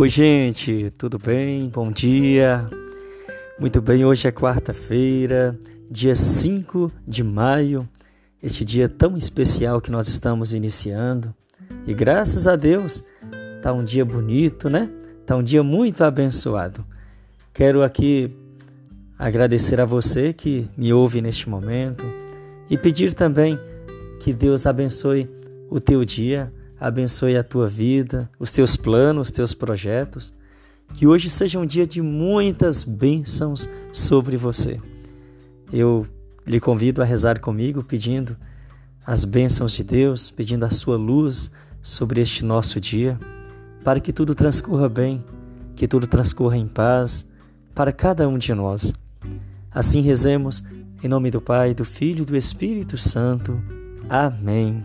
Oi, gente, tudo bem? Bom dia. Muito bem, hoje é quarta-feira, dia 5 de maio, este dia tão especial que nós estamos iniciando. E graças a Deus, tá um dia bonito, né? Tá um dia muito abençoado. Quero aqui agradecer a você que me ouve neste momento e pedir também que Deus abençoe o teu dia abençoe a tua vida, os teus planos, os teus projetos. Que hoje seja um dia de muitas bênçãos sobre você. Eu lhe convido a rezar comigo pedindo as bênçãos de Deus, pedindo a sua luz sobre este nosso dia, para que tudo transcorra bem, que tudo transcorra em paz para cada um de nós. Assim rezemos em nome do Pai, do Filho e do Espírito Santo. Amém.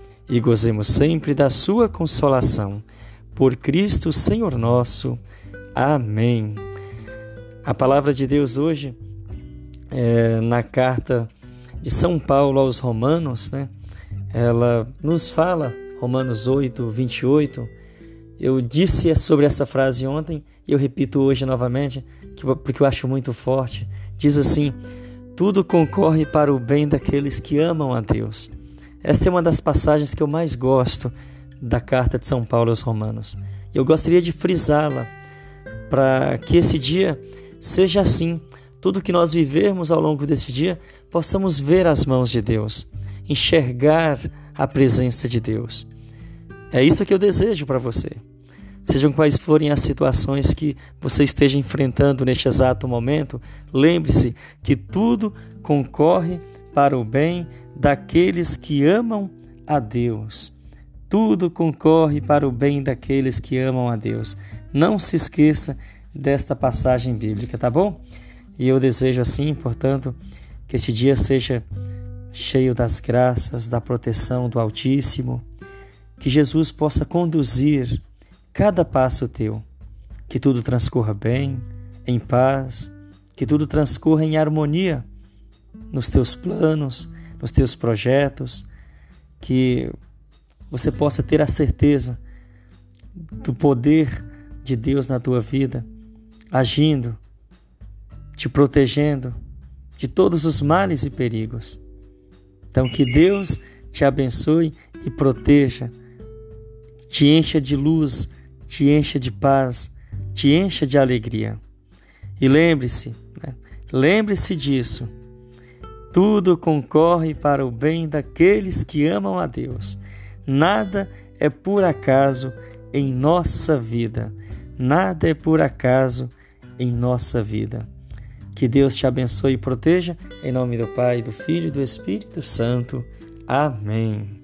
e gozemos sempre da sua consolação. Por Cristo Senhor nosso. Amém. A palavra de Deus hoje, é, na carta de São Paulo aos Romanos, né, ela nos fala, Romanos 8, 28. Eu disse sobre essa frase ontem e eu repito hoje novamente, porque eu acho muito forte. Diz assim: Tudo concorre para o bem daqueles que amam a Deus esta é uma das passagens que eu mais gosto da carta de São Paulo aos Romanos. Eu gostaria de frisá-la para que esse dia seja assim. Tudo que nós vivermos ao longo desse dia, possamos ver as mãos de Deus, enxergar a presença de Deus. É isso que eu desejo para você. Sejam quais forem as situações que você esteja enfrentando neste exato momento, lembre-se que tudo concorre para o bem daqueles que amam a Deus. Tudo concorre para o bem daqueles que amam a Deus. Não se esqueça desta passagem bíblica, tá bom? E eu desejo assim, portanto, que este dia seja cheio das graças, da proteção do Altíssimo, que Jesus possa conduzir cada passo teu, que tudo transcorra bem, em paz, que tudo transcorra em harmonia nos teus planos, nos teus projetos, que você possa ter a certeza do poder de Deus na tua vida, agindo, te protegendo de todos os males e perigos. Então, que Deus te abençoe e proteja, te encha de luz, te encha de paz, te encha de alegria. E lembre-se, né? lembre-se disso tudo concorre para o bem daqueles que amam a Deus. Nada é por acaso em nossa vida. Nada é por acaso em nossa vida. Que Deus te abençoe e proteja. Em nome do Pai, do Filho e do Espírito Santo. Amém.